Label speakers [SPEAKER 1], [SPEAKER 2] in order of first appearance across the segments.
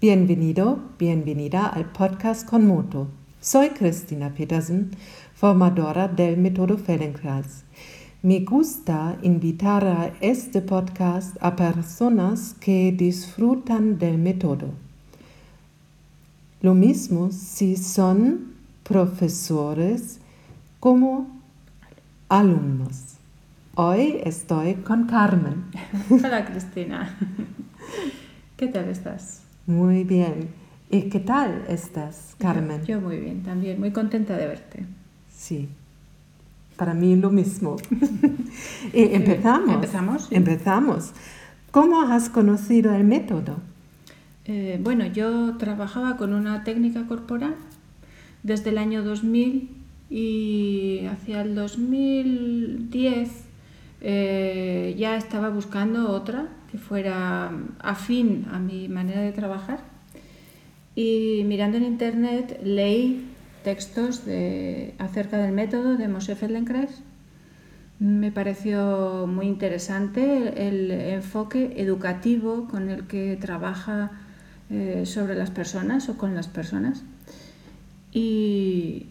[SPEAKER 1] Bienvenido, bienvenida al podcast con Moto. Soy Cristina Petersen, formadora del método Feldenkrais. Me gusta invitar a este podcast a personas que disfrutan del método. Lo mismo si son profesores como alumnos. Hoy estoy con Carmen.
[SPEAKER 2] Hola Cristina. ¿Qué tal estás?
[SPEAKER 1] Muy bien. ¿Y qué tal estás, Carmen?
[SPEAKER 2] Yo, muy bien, también. Muy contenta de verte.
[SPEAKER 1] Sí. Para mí lo mismo. y empezamos.
[SPEAKER 2] Empezamos.
[SPEAKER 1] Empezamos. ¿Cómo has conocido el método?
[SPEAKER 2] Eh, bueno, yo trabajaba con una técnica corporal desde el año 2000 y hacia el 2010 eh, ya estaba buscando otra que fuera afín a mi manera de trabajar y mirando en internet leí textos de, acerca del método de Moshe Feldenkrais. Me pareció muy interesante el enfoque educativo con el que trabaja eh, sobre las personas o con las personas. Y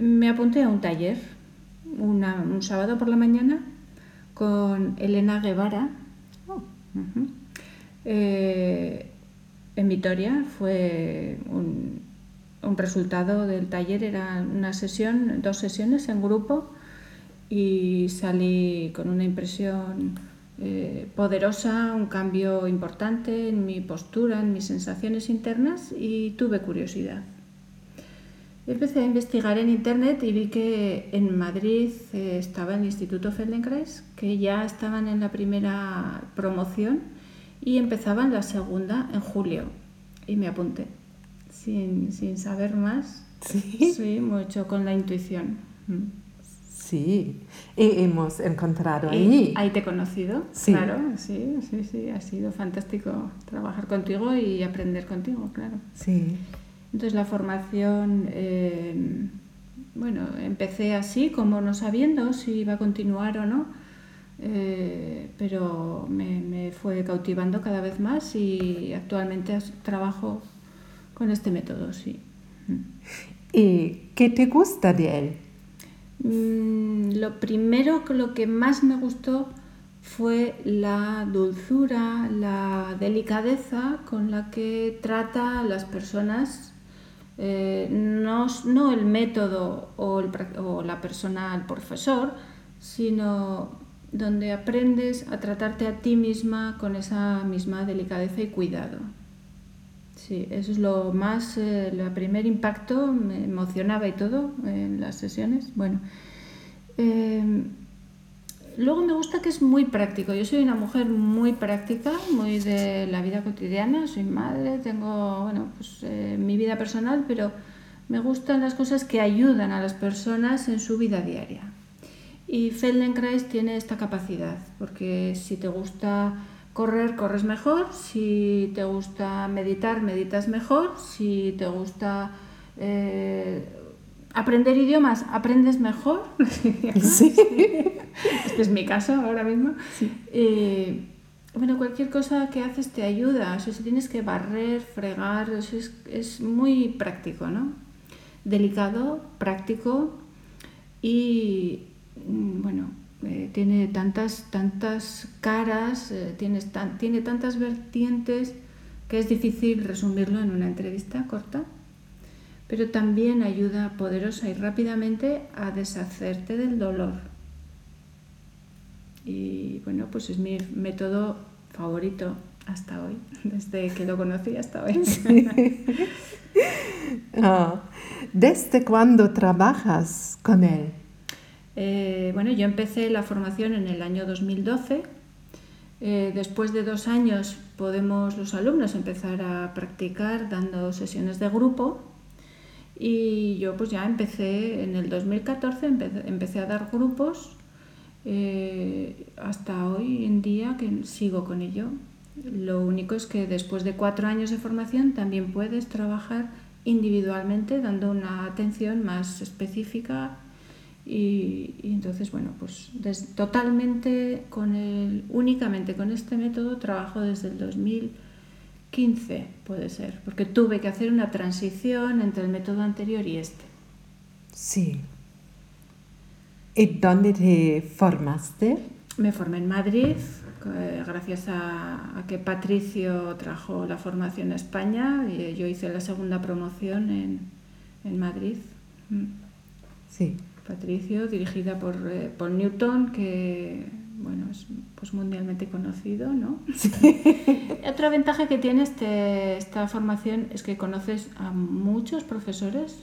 [SPEAKER 2] me apunté a un taller un sábado por la mañana con Elena Guevara eh, en Vitoria. Fue un, resultado del taller, era una sesión, dos sesiones en grupo y salí con una impresión eh, poderosa, un cambio importante en mi postura, en mis sensaciones internas y tuve curiosidad. Empecé a investigar en internet y vi que en Madrid eh, estaba el Instituto Feldenkrais, que ya estaban en la primera promoción y empezaban la segunda en julio. Y me apunté, sin, saber más.
[SPEAKER 1] Sí.
[SPEAKER 2] Sí, mucho con la intuición. Mm.
[SPEAKER 1] Sí, y hemos encontrado ahí.
[SPEAKER 2] Ahí te he conocido,
[SPEAKER 1] sí.
[SPEAKER 2] claro, sí, sí, sí, ha sido fantástico trabajar contigo y aprender contigo, claro.
[SPEAKER 1] Sí.
[SPEAKER 2] Entonces la formación, eh, bueno, empecé así, como no sabiendo si iba a continuar o no, eh, pero me, fue cautivando cada vez más y actualmente trabajo con este método, sí.
[SPEAKER 1] ¿Y qué te gusta de él?
[SPEAKER 2] Mm, lo primero, lo que más me gustó fue la dulzura, la delicadeza con la que trata a las personas eh, no, no, el método o, la persona, el profesor, sino donde aprendes a tratarte a ti misma con esa misma delicadeza y cuidado. Sí, eso es lo más, eh, el primer impacto, me emocionaba y todo en las sesiones. Bueno, eh, Luego me gusta que es muy práctico. Yo soy una mujer muy práctica, muy de la vida cotidiana. Soy madre, tengo bueno, pues, eh, mi vida personal, pero me gustan las cosas que ayudan a las personas en su vida diaria. Y Feldenkrais tiene esta capacidad, porque si te gusta correr, corres mejor, si te gusta meditar, meditas mejor, si te gusta eh, aprender idiomas, aprendes mejor.
[SPEAKER 1] Sí.
[SPEAKER 2] Este es mi caso ahora mismo. Eh, bueno, cualquier cosa que haces te ayuda. O sea, si tienes que barrer, fregar, eso es, muy práctico, ¿no? Delicado, práctico y, mm, bueno, eh, tiene tantas, tantas caras, eh, tiene tantas vertientes que es difícil resumirlo en una entrevista corta pero también ayuda poderosa y rápidamente a deshacerte del dolor. Y bueno, pues es mi método favorito hasta hoy, desde que lo conocí hasta hoy.
[SPEAKER 1] Ah, ¿Desde cuándo trabajas con él?
[SPEAKER 2] Eh, bueno, yo empecé la formación en el año 2012. Eh, después de dos años podemos los alumnos empezar a practicar dando sesiones de grupo y yo pues ya empecé, en el 2014 empecé, a dar grupos eh, hasta hoy en día que sigo con ello. Lo único es que después de cuatro años de formación también puedes trabajar individualmente dando una atención más específica y, entonces bueno pues totalmente con el únicamente con este método trabajo desde el 2000 15 puede ser, porque tuve que hacer una transición entre el método anterior y este.
[SPEAKER 1] Sí. ¿Y dónde te formaste?
[SPEAKER 2] Me formé en Madrid, eh, gracias a, a que Patricio trajo la formación a España y yo hice la segunda promoción en, en Madrid. Mm.
[SPEAKER 1] Sí.
[SPEAKER 2] Patricio, dirigida por eh, Paul Newton, que bueno, es pues mundialmente conocido, ¿no? Otra ventaja que tiene este, esta formación es que conoces a muchos profesores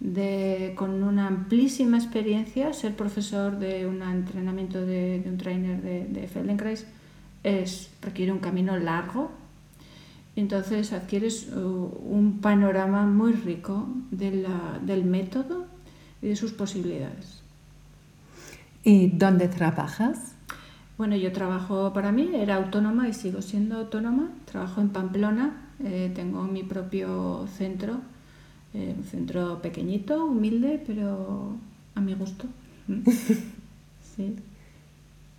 [SPEAKER 2] de, con una amplísima experiencia. Ser profesor de un entrenamiento de, de un trainer de, de Feldenkrais es, requiere un camino largo. Entonces adquieres uh, un panorama muy rico de la, del método y de sus posibilidades.
[SPEAKER 1] ¿Y dónde trabajas?
[SPEAKER 2] Bueno, yo trabajo para mí, era autónoma y sigo siendo autónoma. Trabajo en Pamplona, eh, tengo mi propio centro, eh, un centro pequeñito, humilde, pero a mi gusto. sí.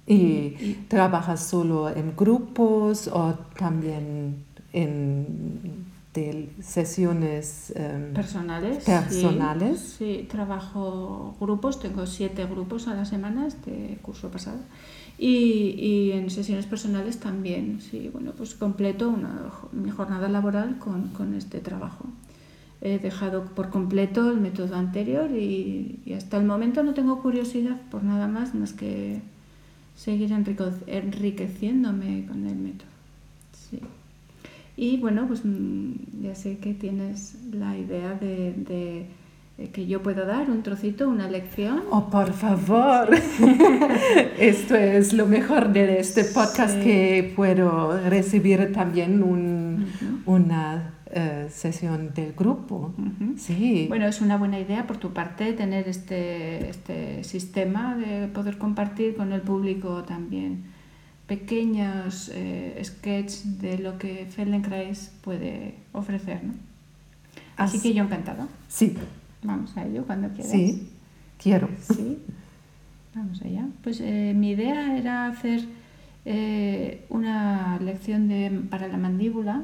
[SPEAKER 1] ¿Y, ¿Y trabajas solo en grupos o también en de sesiones um,
[SPEAKER 2] personales.
[SPEAKER 1] personales.
[SPEAKER 2] Sí, sí, trabajo grupos, tengo siete grupos a la semana este curso pasado. Y, y, en sesiones personales también, sí, bueno, pues completo una, mi jornada laboral con, con, este trabajo. He dejado por completo el método anterior y, hasta el momento no tengo curiosidad por nada más más que seguir enriqueciéndome con el método. Sí. Y bueno, pues mm, ya sé que tienes la idea de, de, de que yo puedo dar un trocito, una lección.
[SPEAKER 1] Oh, por favor. Esto es lo mejor de este podcast sí. que puedo recibir también un, uh -huh. una uh, sesión del grupo. Uh -huh. Sí.
[SPEAKER 2] Bueno, es una buena idea por tu parte tener este, este sistema de poder compartir con el público también pequeños eh, sketches de lo que Feldenkrais puede ofrecer. ¿no? Así, Así que yo encantado.
[SPEAKER 1] Sí.
[SPEAKER 2] Vamos a ello cuando quieras.
[SPEAKER 1] Sí, quiero.
[SPEAKER 2] Sí. Vamos allá. Pues eh, mi idea era hacer eh, una lección de, para la mandíbula.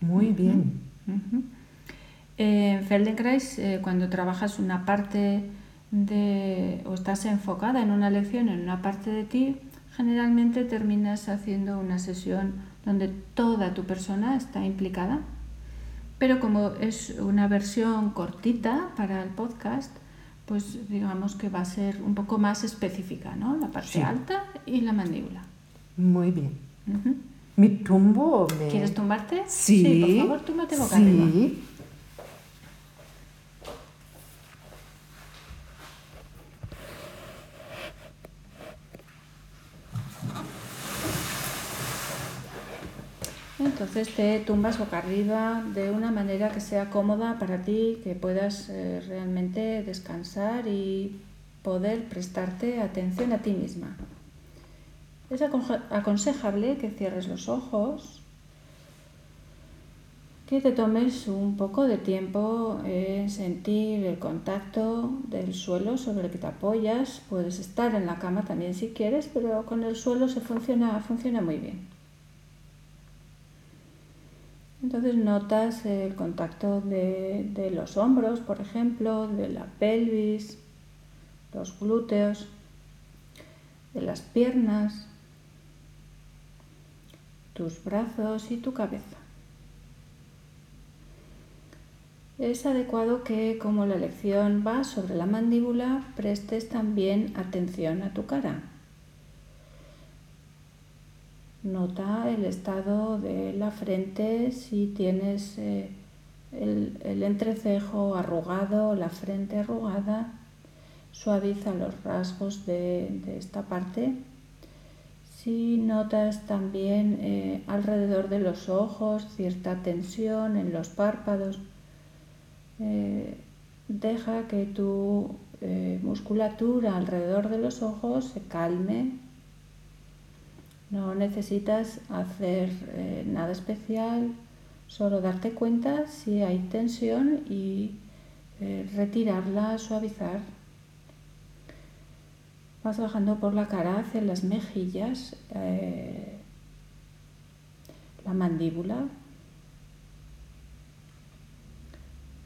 [SPEAKER 1] Muy bien.
[SPEAKER 2] Uh -huh. En Feldenkrais, cuando trabajas una parte de, o estás enfocada en una lección, en una parte de ti, generalmente terminas haciendo una sesión donde toda tu persona está implicada, pero como es una versión cortita para el podcast, pues digamos que va a ser un poco más específica, ¿no? La parte sí. alta y la mandíbula.
[SPEAKER 1] Muy bien. Uh -huh. ¿Me tumbo? Me...
[SPEAKER 2] ¿Quieres tumbarte?
[SPEAKER 1] Sí.
[SPEAKER 2] Sí, por favor, túmbate boca
[SPEAKER 1] sí.
[SPEAKER 2] arriba. Entonces te tumbas boca arriba de una manera que sea cómoda para ti, que puedas eh, realmente descansar y poder prestarte atención a ti misma. Es aconsejable que cierres los ojos, que te tomes un poco de tiempo en sentir el contacto del suelo sobre el que te apoyas. Puedes estar en la cama también si quieres, pero con el suelo se funciona, funciona muy bien. Entonces notas el contacto de, de, los hombros, por ejemplo, de la pelvis, los glúteos, de las piernas, tus brazos y tu cabeza. Es adecuado que, como la lección va sobre la mandíbula, prestes también atención a tu cara. Nota el estado de la frente, si tienes eh, el, el, entrecejo arrugado, la frente arrugada, suaviza los rasgos de, de esta parte. Si notas también eh, alrededor de los ojos cierta tensión en los párpados, eh, deja que tu musculatura alrededor de los ojos se calme no necesitas hacer eh, nada especial, solo darte cuenta si hay tensión y eh, retirarla, suavizar. Vas bajando por la cara hacia las mejillas. Eh, la mandíbula,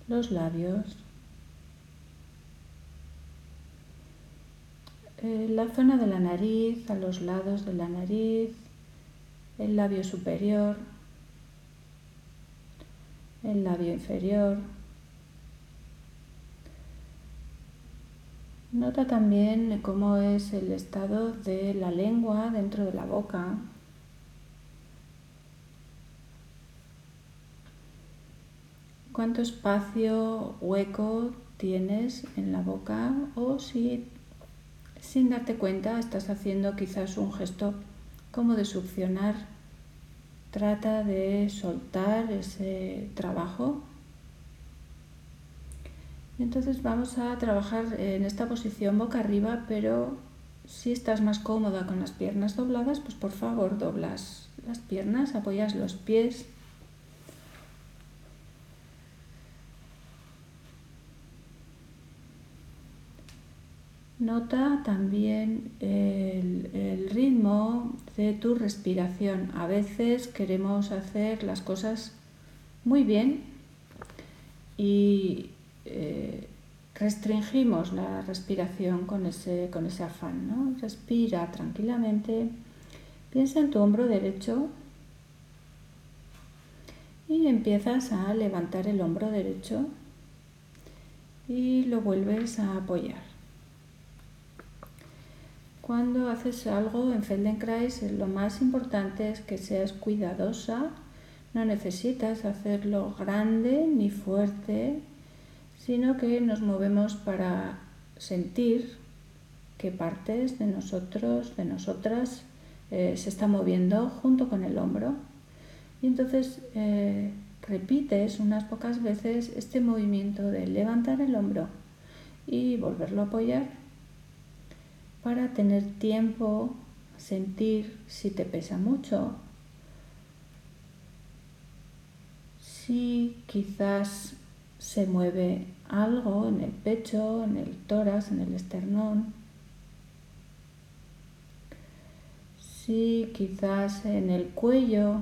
[SPEAKER 2] los labios, eh, la zona de la nariz, a los lados de la nariz, el labio superior, el labio inferior. Nota también cómo es el estado de la lengua dentro de la boca. Cuánto espacio hueco tienes en la boca o si sin darte cuenta estás haciendo quizás un gesto como de succionar. Trata de soltar ese trabajo entonces vamos a trabajar en esta posición boca arriba, pero si estás más cómoda con las piernas dobladas, pues por favor doblas las piernas, apoyas los pies. Nota también el, ritmo de tu respiración. A veces queremos hacer las cosas muy bien y eh, restringimos la respiración con ese, con ese afán. ¿no? Respira tranquilamente, piensa en tu hombro derecho y empiezas a levantar el hombro derecho y lo vuelves a apoyar. Cuando haces algo en Feldenkrais, lo más importante es que seas cuidadosa, no necesitas hacerlo grande ni fuerte, sino que nos movemos para sentir qué partes de nosotros, de nosotras, eh, se está moviendo junto con el hombro. Y entonces eh, repites unas pocas veces este movimiento de levantar el hombro y volverlo a apoyar para tener tiempo, sentir si te pesa mucho, si quizás se mueve algo en el pecho, en el tórax, en el esternón. Sí, quizás en el cuello,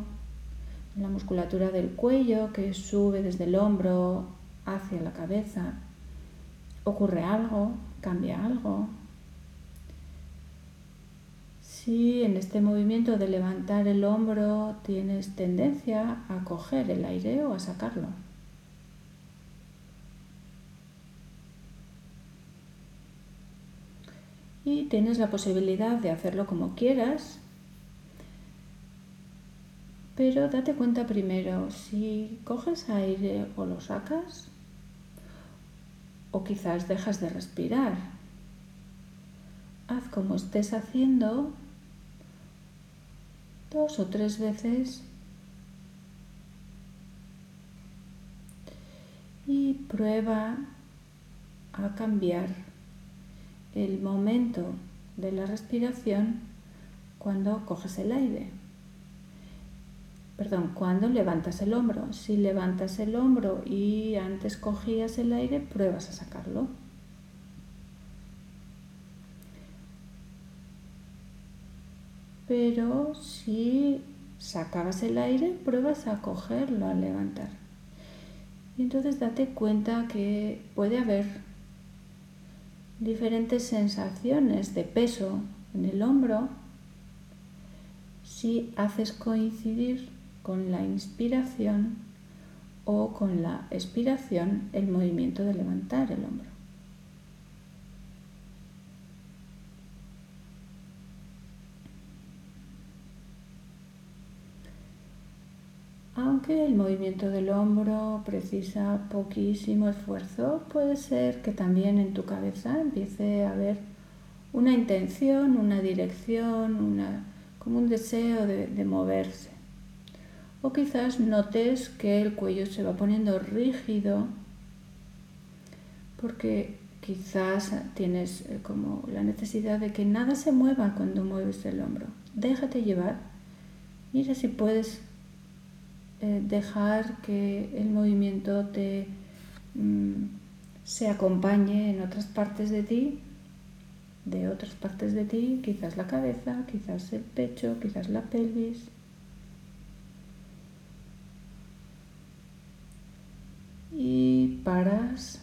[SPEAKER 2] en la musculatura del cuello que sube desde el hombro hacia la cabeza. Ocurre algo, cambia algo. Si en este movimiento de levantar el hombro tienes tendencia a coger el aire o a sacarlo. y tienes la posibilidad de hacerlo como quieras, pero date cuenta primero si coges aire o lo sacas o quizás dejas de respirar. Haz como estés haciendo dos o tres veces y prueba a cambiar el momento de la respiración cuando coges el aire. Perdón, cuando levantas el hombro. Si levantas el hombro y antes cogías el aire, pruebas a sacarlo. Pero si sacabas el aire, pruebas a cogerlo al levantar. Y entonces date cuenta que puede haber diferentes sensaciones de peso en el hombro si haces coincidir con la inspiración o con la expiración el movimiento de levantar el hombro. Aunque el movimiento del hombro precisa poquísimo esfuerzo, puede ser que también en tu cabeza empiece a haber una intención, una dirección, como un deseo de, de moverse. O quizás notes que el cuello se va poniendo rígido porque quizás tienes eh, como la necesidad de que nada se mueva cuando mueves el hombro. Déjate llevar. Mira si puedes eh, dejar que el movimiento te, mm, se acompañe en otras partes de ti, de otras partes de ti, quizás la cabeza, quizás el pecho, quizás la pelvis. Y paras,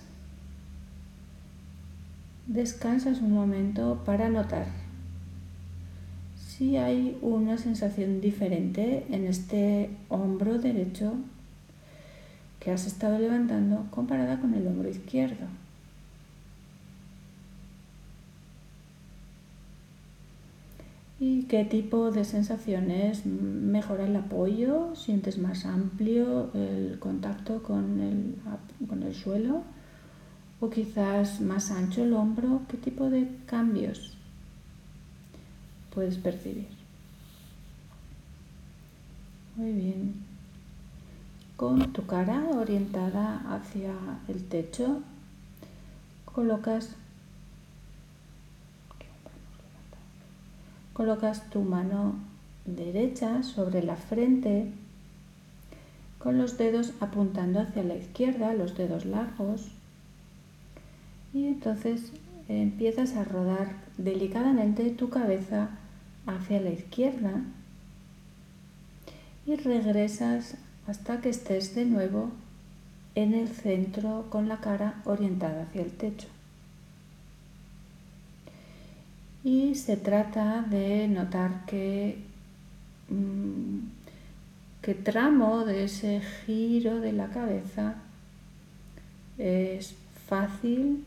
[SPEAKER 2] descansas un momento para notar si hay una sensación diferente en este hombro derecho que has estado levantando comparada con el hombro izquierdo. ¿Y qué tipo de sensaciones? ¿Mejora el apoyo? ¿Sientes más amplio el contacto con el, con el suelo? ¿O quizás más ancho el hombro? ¿Qué tipo de cambios puedes percibir? Muy bien. Con tu cara orientada hacia el techo, colocas Colocas tu mano derecha sobre la frente con los dedos apuntando hacia la izquierda, los dedos largos. Y entonces empiezas a rodar delicadamente tu cabeza hacia la izquierda y regresas hasta que estés de nuevo en el centro con la cara orientada hacia el techo. y se trata de notar que, mm, tramo de ese giro de la cabeza es fácil,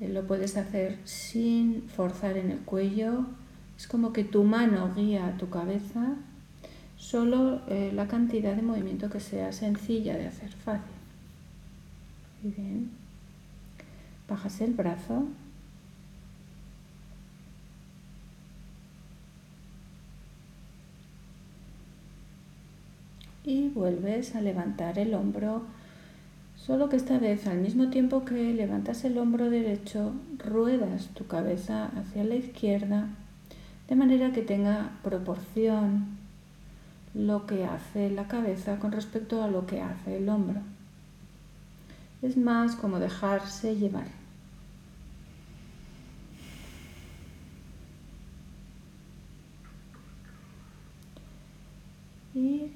[SPEAKER 2] eh, lo puedes hacer sin forzar en el cuello, es como que tu mano guía tu cabeza, solo eh, la cantidad de movimiento que sea sencilla de hacer, fácil. Muy bien. Bajas el brazo. y vuelves a levantar el hombro, solo que esta vez al mismo tiempo que levantas el hombro derecho, ruedas tu cabeza hacia la izquierda, de manera que tenga proporción lo que hace la cabeza con respecto a lo que hace el hombro. Es más como dejarse llevar. Y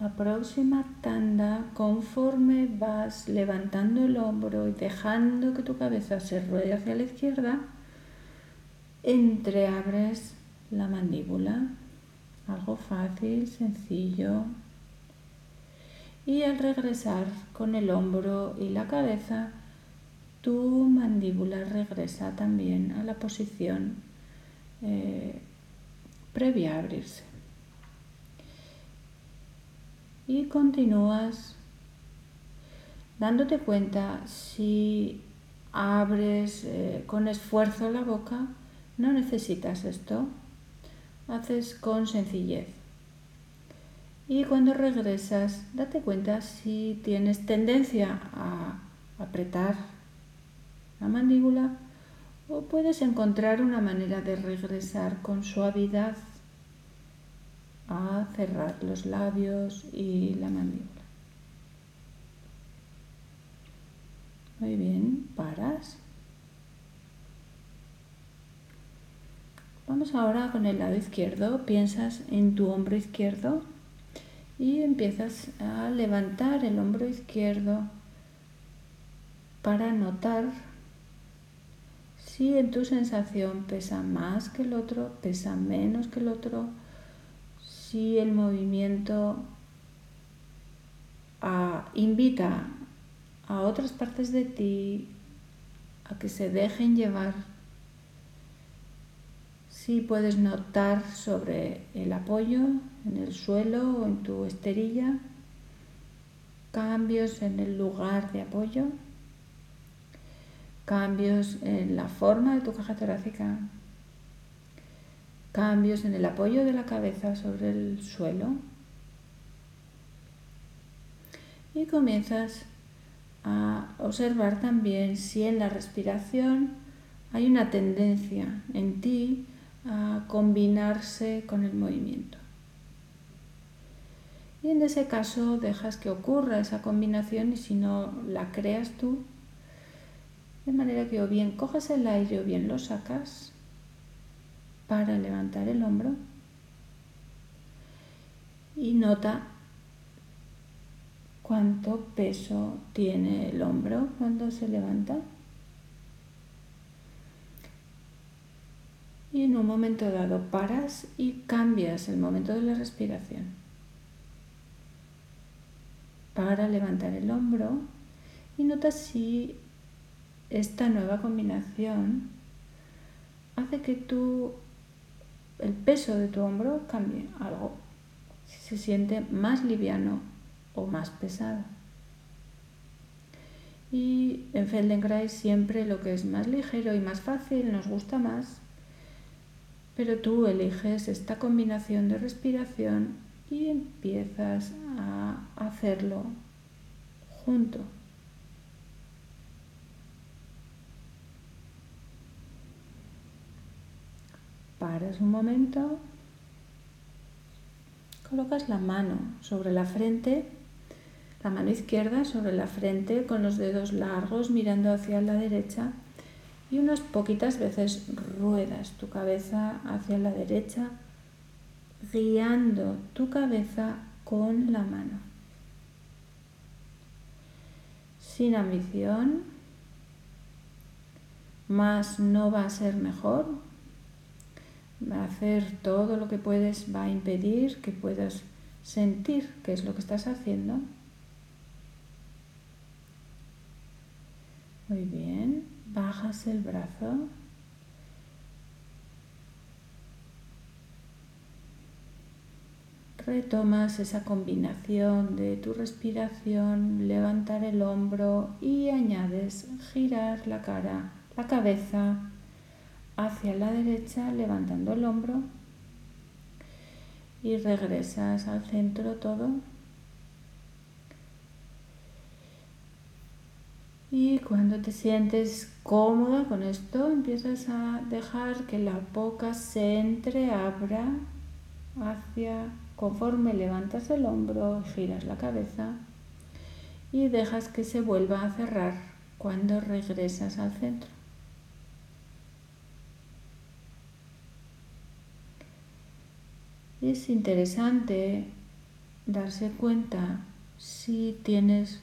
[SPEAKER 2] la próxima tanda, conforme vas levantando el hombro y dejando que tu cabeza se ruede hacia la izquierda, entreabres la mandíbula. Algo fácil, sencillo. Y al regresar con el hombro y la cabeza, tu mandíbula regresa también a la posición eh, previa a abrirse y continúas dándote cuenta si abres eh, con esfuerzo la boca, no necesitas esto, haces con sencillez. Y cuando regresas, date cuenta si tienes tendencia a apretar la mandíbula o puedes encontrar una manera de regresar con suavidad a cerrar los labios y la mandíbula. Muy bien, paras. Vamos ahora con el lado izquierdo. Piensas en tu hombro izquierdo y empiezas a levantar el hombro izquierdo para notar si en tu sensación pesa más que el otro, pesa menos que el otro si el movimiento ah, invita a otras partes de ti a que se dejen llevar, si puedes notar sobre el apoyo en el suelo o en tu esterilla, cambios en el lugar de apoyo, cambios en la forma de tu caja torácica, cambios en el apoyo de la cabeza sobre el suelo. Y comienzas a observar también si en la respiración hay una tendencia en ti a combinarse con el movimiento. Y en ese caso dejas que ocurra esa combinación y si no la creas tú, de manera que o bien cojas el aire o bien lo sacas para levantar el hombro y nota cuánto peso tiene el hombro cuando se levanta. Y en un momento dado paras y cambias el momento de la respiración. Para levantar el hombro y notas si esta nueva combinación hace que el peso de tu hombro cambie algo, si se siente más liviano o más pesado. Y en Feldenkrais siempre lo que es más ligero y más fácil nos gusta más, pero tú eliges esta combinación de respiración y empiezas a hacerlo junto. Paras un momento, colocas la mano sobre la frente, la mano izquierda sobre la frente con los dedos largos mirando hacia la derecha y unas poquitas veces ruedas tu cabeza hacia la derecha, guiando tu cabeza con la mano. Sin ambición, más no va a ser mejor, hacer todo lo que puedes va a impedir que puedas sentir qué es lo que estás haciendo. Muy bien, bajas el brazo. Retomas esa combinación de tu respiración, levantar el hombro y añades girar la cara, la cabeza hacia la derecha levantando el hombro y regresas al centro todo. Y cuando te sientes cómoda con esto, empiezas a dejar que la boca se entreabra hacia conforme levantas el hombro, giras la cabeza y dejas que se vuelva a cerrar cuando regresas al centro. es interesante darse cuenta si tienes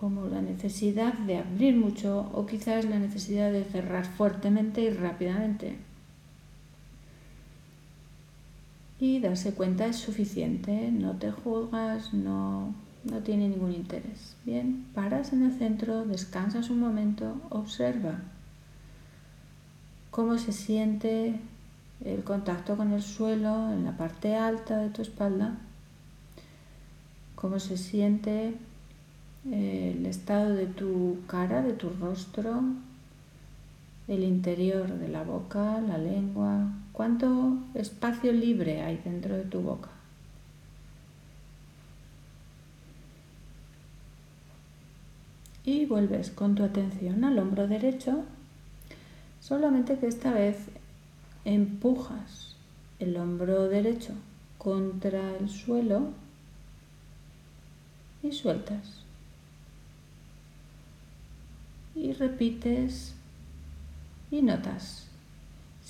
[SPEAKER 2] como la necesidad de abrir mucho o quizás la necesidad de cerrar fuertemente y rápidamente. Y darse cuenta es suficiente, no te juzgas, no, no tiene ningún interés. Bien, paras en el centro, descansas un momento, observa cómo se siente el contacto con el suelo en la parte alta de tu espalda, cómo se siente el estado de tu cara, de tu rostro, el interior de la boca, la lengua, cuánto espacio libre hay dentro de tu boca. Y vuelves con tu atención al hombro derecho, solamente que esta vez empujas el hombro derecho contra el suelo y sueltas. Y repites y notas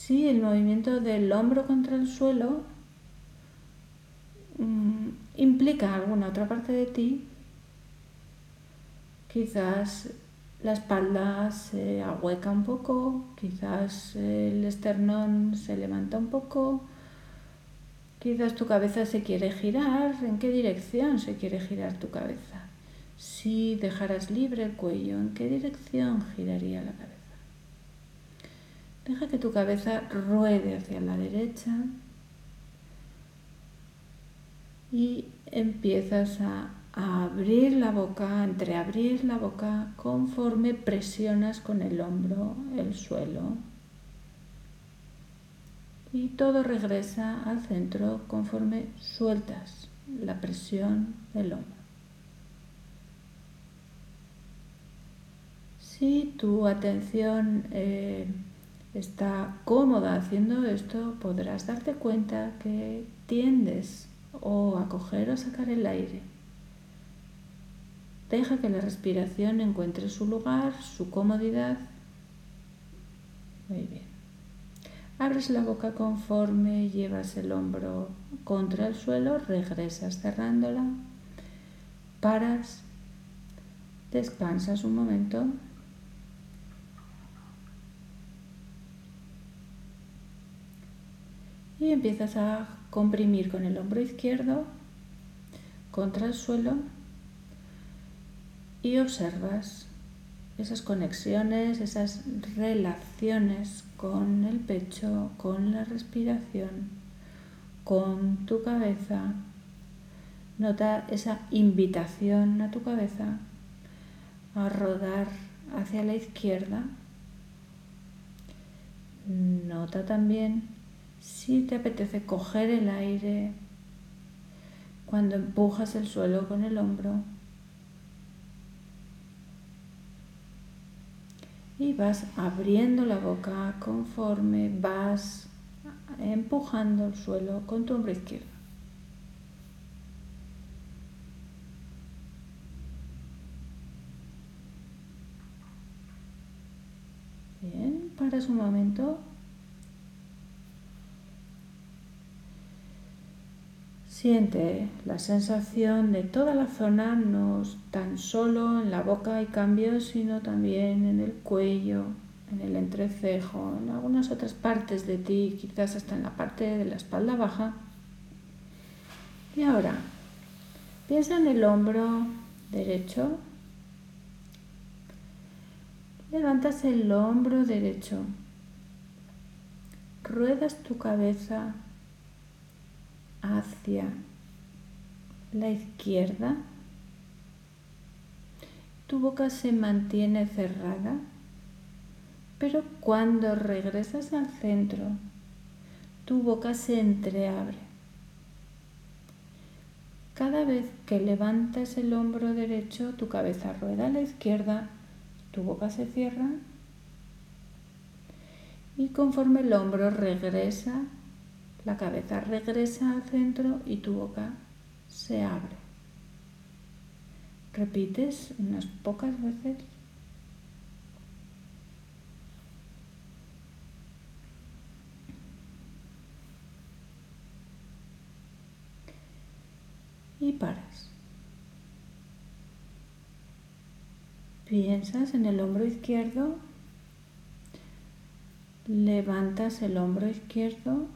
[SPEAKER 2] si el movimiento del hombro contra el suelo mm, implica alguna otra parte de ti, quizás la espalda se ahueca un poco, quizás el esternón se levanta un poco, quizás tu cabeza se quiere girar, ¿en qué dirección se quiere girar tu cabeza? Si dejaras libre el cuello, ¿en qué dirección giraría la cabeza? Deja que tu cabeza ruede hacia la derecha y empiezas a abrir la boca, entreabrir la boca conforme presionas con el hombro el suelo. Y todo regresa al centro conforme sueltas la presión del hombro. Si tu atención eh, está cómoda haciendo esto, podrás darte cuenta que tiendes o a coger o sacar el aire Deja que la respiración encuentre su lugar, su comodidad. Muy bien. Abres la boca conforme llevas el hombro contra el suelo, regresas cerrándola paras, descansas un momento. Y empiezas a comprimir con el hombro izquierdo contra el suelo y observas esas conexiones, esas relaciones con el pecho, con la respiración, con tu cabeza. Nota esa invitación a tu cabeza a rodar hacia la izquierda. Nota también si te apetece coger el aire cuando empujas el suelo con el hombro. y vas abriendo la boca conforme vas empujando el suelo con tu hombro izquierdo. Bien, paras un momento Siente la sensación de toda la zona, no tan solo en la boca hay cambios, sino también en el cuello, en el entrecejo, en algunas otras partes de ti, quizás hasta en la parte de la espalda baja. Y ahora, piensa en el hombro derecho. Levantas el hombro derecho. Ruedas tu cabeza hacia la izquierda. Tu boca se mantiene cerrada, pero cuando regresas al centro, tu boca se entreabre. Cada vez que levantas el hombro derecho, tu cabeza rueda a la izquierda, tu boca se cierra y conforme el hombro regresa la cabeza regresa al centro y tu boca se abre. Repites unas pocas veces. Y paras. Piensas en el hombro izquierdo, levantas el hombro izquierdo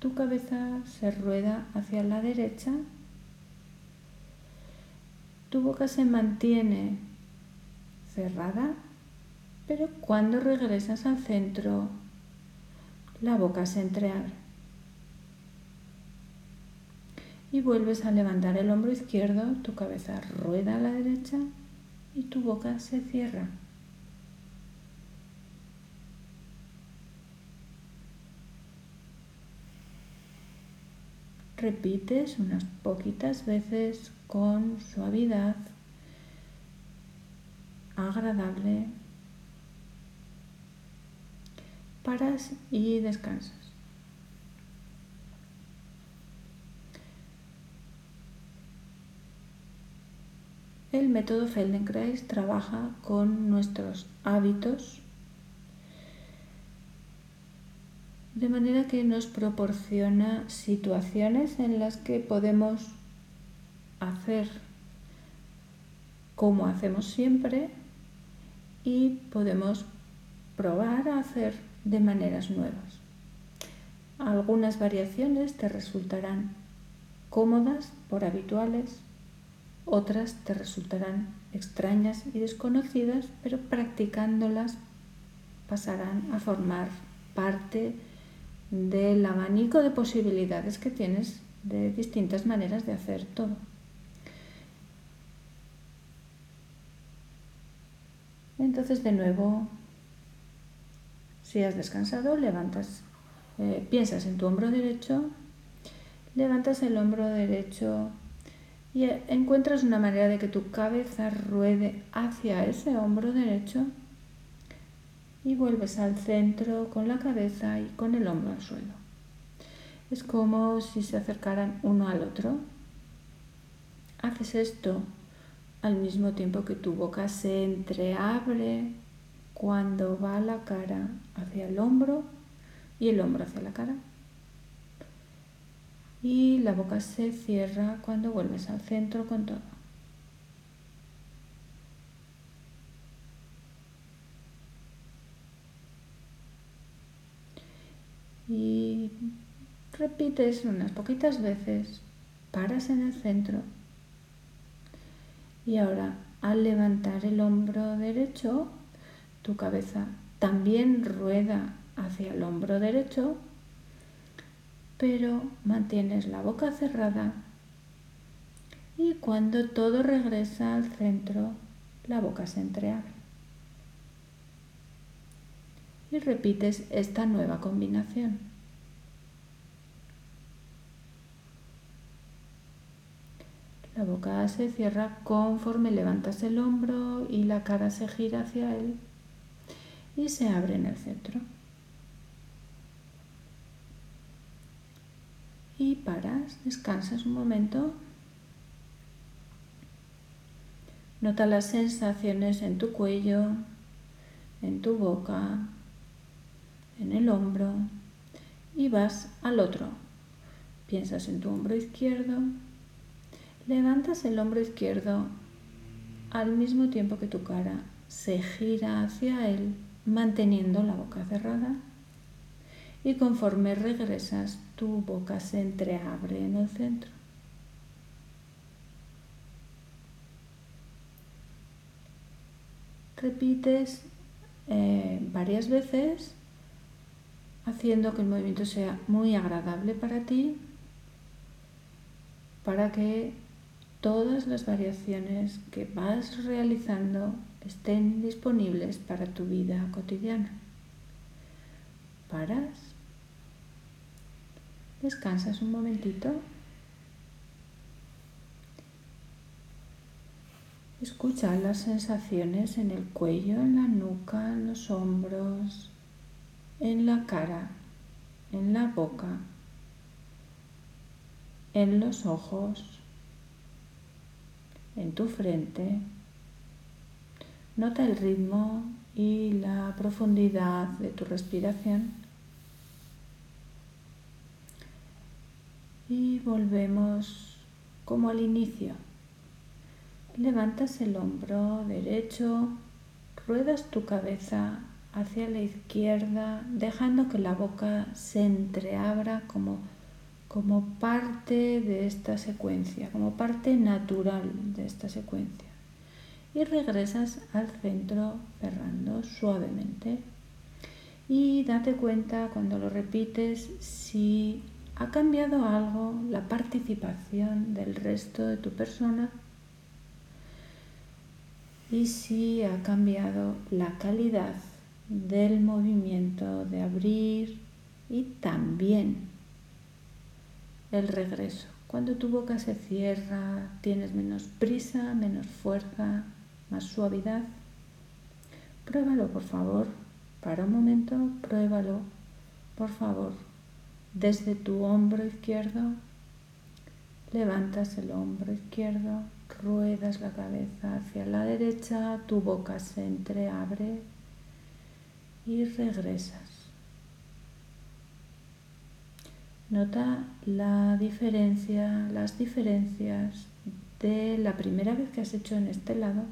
[SPEAKER 2] tu cabeza se rueda hacia la derecha, tu boca se mantiene cerrada, pero cuando regresas al centro, la boca se entreabre. Y vuelves a levantar el hombro izquierdo, tu cabeza rueda a la derecha y tu boca se cierra. Repites unas poquitas veces con suavidad, agradable, paras y descansas. El método Feldenkrais trabaja con nuestros hábitos de manera que nos proporciona situaciones en las que podemos hacer como hacemos siempre y podemos probar a hacer de maneras nuevas. Algunas variaciones te resultarán cómodas por habituales, otras te resultarán extrañas y desconocidas, pero practicándolas pasarán a formar parte del abanico de posibilidades que tienes de distintas maneras de hacer todo. Entonces de nuevo, si has descansado, levantas, eh, piensas en tu hombro derecho, levantas el hombro derecho y encuentras una manera de que tu cabeza ruede hacia ese hombro derecho y vuelves al centro con la cabeza y con el hombro al suelo. Es como si se acercaran uno al otro. Haces esto al mismo tiempo que tu boca se entreabre cuando va la cara hacia el hombro y el hombro hacia la cara. Y la boca se cierra cuando vuelves al centro con todo. Repites unas poquitas veces, paras en el centro y ahora al levantar el hombro derecho, tu cabeza también rueda hacia el hombro derecho, pero mantienes la boca cerrada y cuando todo regresa al centro, la boca se entreabre. Y repites esta nueva combinación. La boca se cierra conforme levantas el hombro y la cara se gira hacia él y se abre en el centro. Y paras, descansas un momento. Nota las sensaciones en tu cuello, en tu boca, en el hombro y vas al otro. Piensas en tu hombro izquierdo, levantas el hombro izquierdo al mismo tiempo que tu cara se gira hacia él manteniendo la boca cerrada. Y conforme regresas, tu boca se entreabre en el centro. Repites eh, varias veces haciendo que el movimiento sea muy agradable para ti para que todas las variaciones que vas realizando estén disponibles para tu vida cotidiana. Paras, descansas un momentito, escucha las sensaciones en el cuello, en la nuca, en los hombros, en la cara, en la boca, en los ojos, en tu frente. Nota el ritmo y la profundidad de tu respiración. Y volvemos como al inicio. Levantas el hombro derecho, ruedas tu cabeza hacia la izquierda, dejando que la boca se entreabra como, como parte de esta secuencia, como parte natural de esta secuencia y regresas al centro cerrando suavemente. Y date cuenta cuando lo repites si ha cambiado algo la participación del resto de tu persona y si ha cambiado la calidad del movimiento de abrir y también el regreso. Cuando tu boca se cierra, tienes menos prisa, menos fuerza, más suavidad. Pruébalo, por favor. Para un momento, pruébalo, por favor. Desde tu hombro izquierdo, levantas el hombro izquierdo, ruedas la cabeza hacia la derecha, tu boca se entreabre y regresas. Nota la diferencia, las diferencias de la primera vez que has hecho en este lado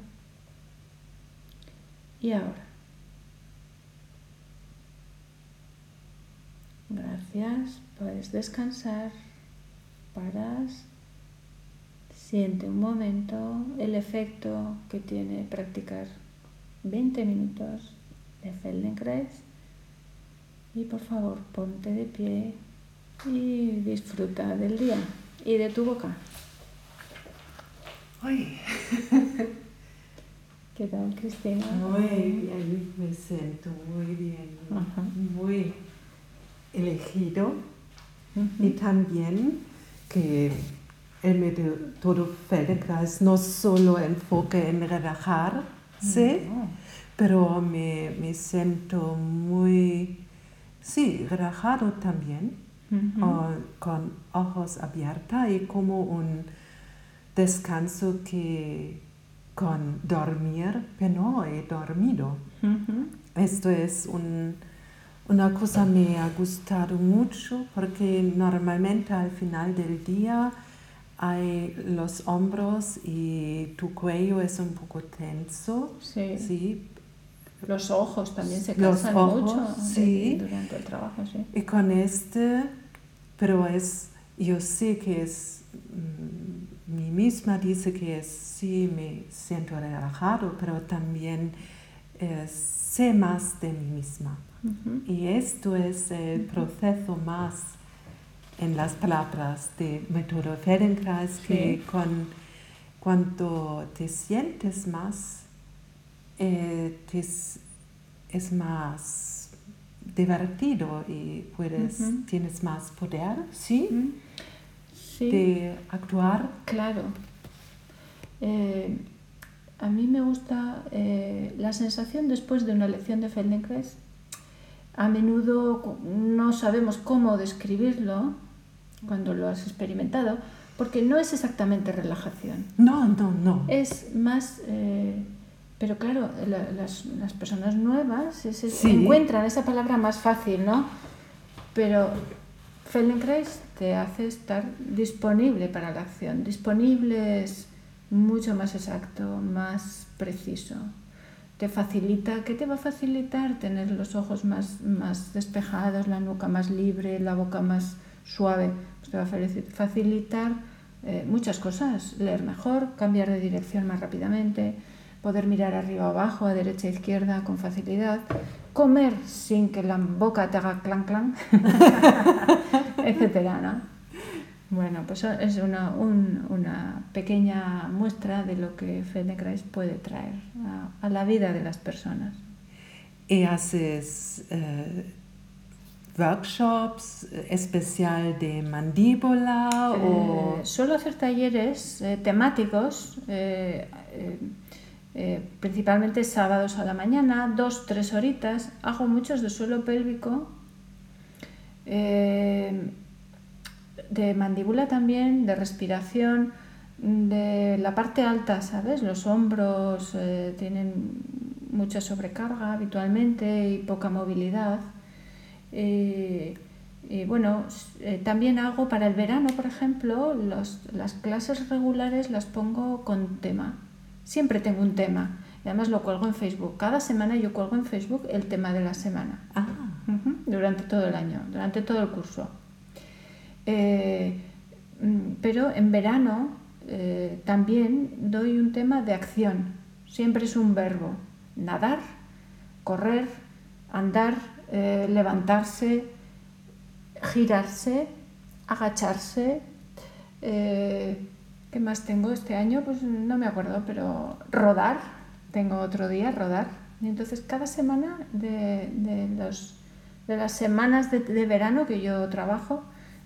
[SPEAKER 2] y ahora. Gracias. Puedes descansar. Paras. Siente un momento el efecto que tiene practicar 20 minutos de Feldenkrais. Y por favor, ponte de pie y disfruta del día y de tu boca.
[SPEAKER 1] Ay.
[SPEAKER 2] ¿Qué tal, Cristina?
[SPEAKER 1] Muy bien, me siento muy bien, muy elegido. Y también que el método Feldenkrais no solo enfoque en relajarse, pero me, me, siento muy, sí, relajado también, con ojos abiertos y como un descanso que con dormir, pero no he dormido. Esto es una cosa que me ha gustado mucho porque normalmente al final del día hay los hombros y tu cuello es un poco tenso.
[SPEAKER 2] Sí. Los ojos también se cansan mucho durante el trabajo. Sí.
[SPEAKER 1] Y con este pero es, yo sé que es, mm, mí misma dice que es, sí, me siento relajado, pero también eh, sé más de mí misma. Y esto es el proceso más en las palabras de método Feldenkrais, que con, cuando te sientes más, eh, es más divertido y puedes, tienes más poder, ¿sí?
[SPEAKER 2] sí.
[SPEAKER 1] De actuar.
[SPEAKER 2] Claro. Eh, a mí me gusta eh, la sensación después de una lección de Feldenkrais. A menudo no sabemos cómo describirlo cuando lo has experimentado, porque no es exactamente relajación.
[SPEAKER 1] No, no, no.
[SPEAKER 2] Es más, pero claro, las, las, personas nuevas se encuentran esa palabra más fácil, ¿no? Pero Feldenkrais te hace estar disponible para la acción. Disponible es mucho más exacto, más preciso. Te facilita, ¿qué te va a facilitar? Tener los ojos más, más despejados, la nuca más libre, la boca más suave. Pues te va a facilitar eh, muchas cosas. Leer mejor, cambiar de dirección más rápidamente, poder mirar arriba o abajo, a derecha e izquierda con facilidad, comer sin que la boca te haga clan clan, etcétera, ¿no? Bueno, pues es una, una pequeña muestra de lo que Feldenkrais puede traer a, la vida de las personas.
[SPEAKER 1] ¿Y haces eh, workshops especial de mandíbula? o...
[SPEAKER 2] Eh, suelo hacer talleres eh, temáticos, principalmente sábados a la mañana, dos, tres horitas. Hago muchos de suelo pélvico de mandíbula también, de respiración, de la parte alta, ¿sabes? Los hombros eh, tienen mucha sobrecarga habitualmente y poca movilidad. Eh, y bueno, eh, también hago para el verano, por ejemplo, las clases regulares las pongo con tema. Siempre tengo un tema. además lo cuelgo en Facebook. Cada semana yo cuelgo en Facebook el tema de la semana.
[SPEAKER 1] Ah.
[SPEAKER 2] Durante todo el año, durante todo el curso. Eh, mm, pero en verano eh, también doy un tema de acción. Siempre es un verbo. Nadar, correr, andar, eh, levantarse, girarse, agacharse. ¿Qué más tengo este año? Pues no me acuerdo, pero rodar. Tengo otro día, rodar. Y entonces cada semana de, los, de las semanas de verano que yo trabajo,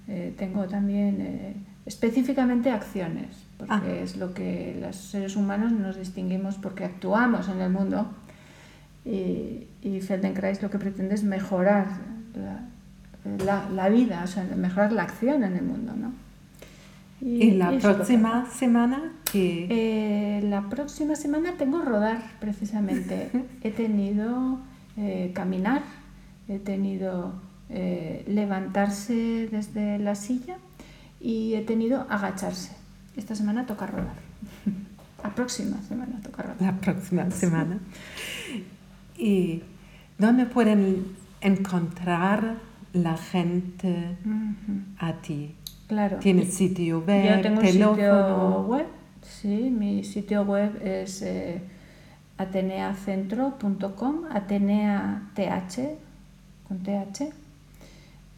[SPEAKER 2] eh, tengo también eh, específicamente acciones, porque ah. es lo que los seres humanos nos distinguimos porque actuamos en el mundo y, y Feldenkrais lo que pretende es mejorar la, la, vida, o sea, mejorar la acción en el mundo. ¿no?
[SPEAKER 1] ¿Y, la próxima semana?
[SPEAKER 2] Eh, la próxima semana tengo rodar, precisamente. he tenido caminar, he tenido eh, levantarse desde la silla y he tenido agacharse. Esta semana toca rodar. La próxima semana toca rodar.
[SPEAKER 1] La próxima semana. ¿Y dónde pueden encontrar la gente a ti?
[SPEAKER 2] Claro.
[SPEAKER 1] ¿Tienes sitio web?
[SPEAKER 2] Yo tengo un sitio web. Sí, mi sitio web es eh, ateneacentro.com, atenea th, con th,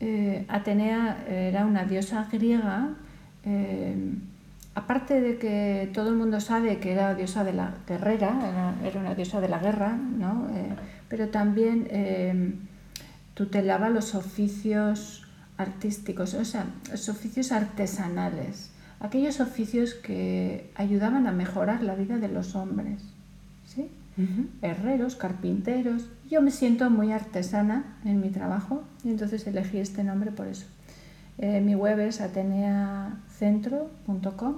[SPEAKER 2] eh, Atenea era una diosa griega, eh, aparte de que todo el mundo sabe que era diosa de la guerrera, era, una diosa de la guerra, ¿no? Pero también tutelaba los oficios artísticos, o sea, los oficios artesanales, aquellos oficios que ayudaban a mejorar la vida de los hombres. ¿sí? herreros, carpinteros. Yo me siento muy artesana en mi trabajo y entonces elegí este nombre por eso. Eh, mi web es ateneacentro.com.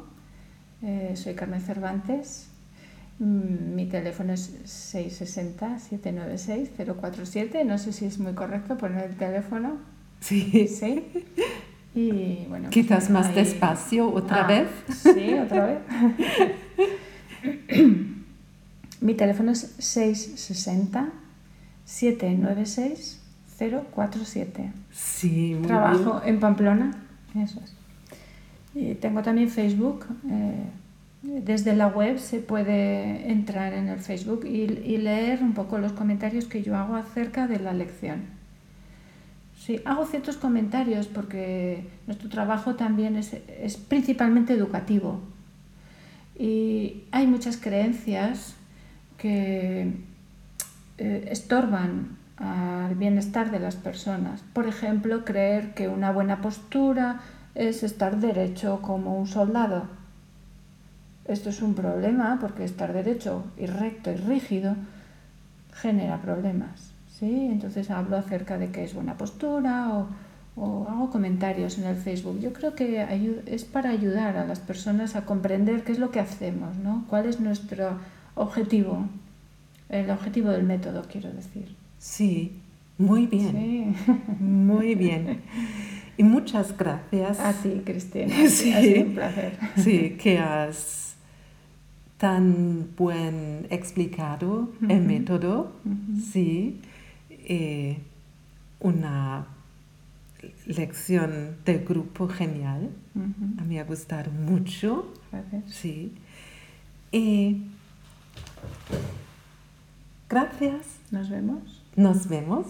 [SPEAKER 2] Eh, soy Carmen Cervantes. Mm, mi teléfono es 660-796-047. No sé si es muy correcto poner el teléfono.
[SPEAKER 1] Sí.
[SPEAKER 2] Sí. Y bueno.
[SPEAKER 1] Quizás más despacio otra
[SPEAKER 2] ah,
[SPEAKER 1] vez.
[SPEAKER 2] Sí, otra vez. Mi teléfono es 660 796 047.
[SPEAKER 1] Sí, muy
[SPEAKER 2] Trabajo en Pamplona. Eso es. Y tengo también Facebook. eh, desde la web se puede entrar en el Facebook y, y leer un poco los comentarios que yo hago acerca de la lección. Sí, hago ciertos comentarios porque nuestro trabajo también es, es principalmente educativo. Y hay muchas creencias que eh, estorban al bienestar de las personas. Por ejemplo, creer que una buena postura es estar derecho como un soldado. Esto es un problema porque estar derecho y recto y rígido genera problemas. ¿Sí? Entonces hablo acerca de qué es buena postura o, o hago comentarios en el Facebook. Yo creo que es para ayudar a las personas a comprender qué es lo que hacemos, ¿no? cuál es nuestro objetivo, el objetivo del método, quiero decir.
[SPEAKER 1] Sí, muy bien,
[SPEAKER 2] Sí.
[SPEAKER 1] muy bien. Y muchas gracias.
[SPEAKER 2] A ti, Cristina.
[SPEAKER 1] Sí.
[SPEAKER 2] Ha sido un placer.
[SPEAKER 1] Sí, que has tan buen explicado el método. Sí, eh, una lección del grupo genial. A mí me ha gustado mucho.
[SPEAKER 2] Gracias.
[SPEAKER 1] Sí. Y gracias.
[SPEAKER 2] Nos vemos.
[SPEAKER 1] Nos vemos.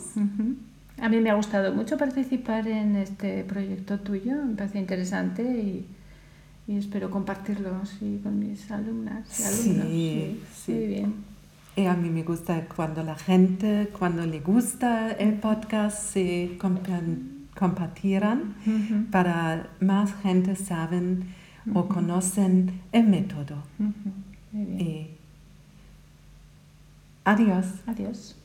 [SPEAKER 2] A mí me ha gustado mucho participar en este proyecto tuyo, me parece interesante y, y espero compartirlo sí, con mis alumnas y alumnos.
[SPEAKER 1] Sí, sí.
[SPEAKER 2] Muy bien.
[SPEAKER 1] Y a mí me gusta cuando la gente, cuando le gusta el podcast, se compa- compartirán
[SPEAKER 2] Ujú.
[SPEAKER 1] para más gente saben o conocen el método.
[SPEAKER 2] Ujú. Muy bien.
[SPEAKER 1] Y adiós.
[SPEAKER 2] Adiós.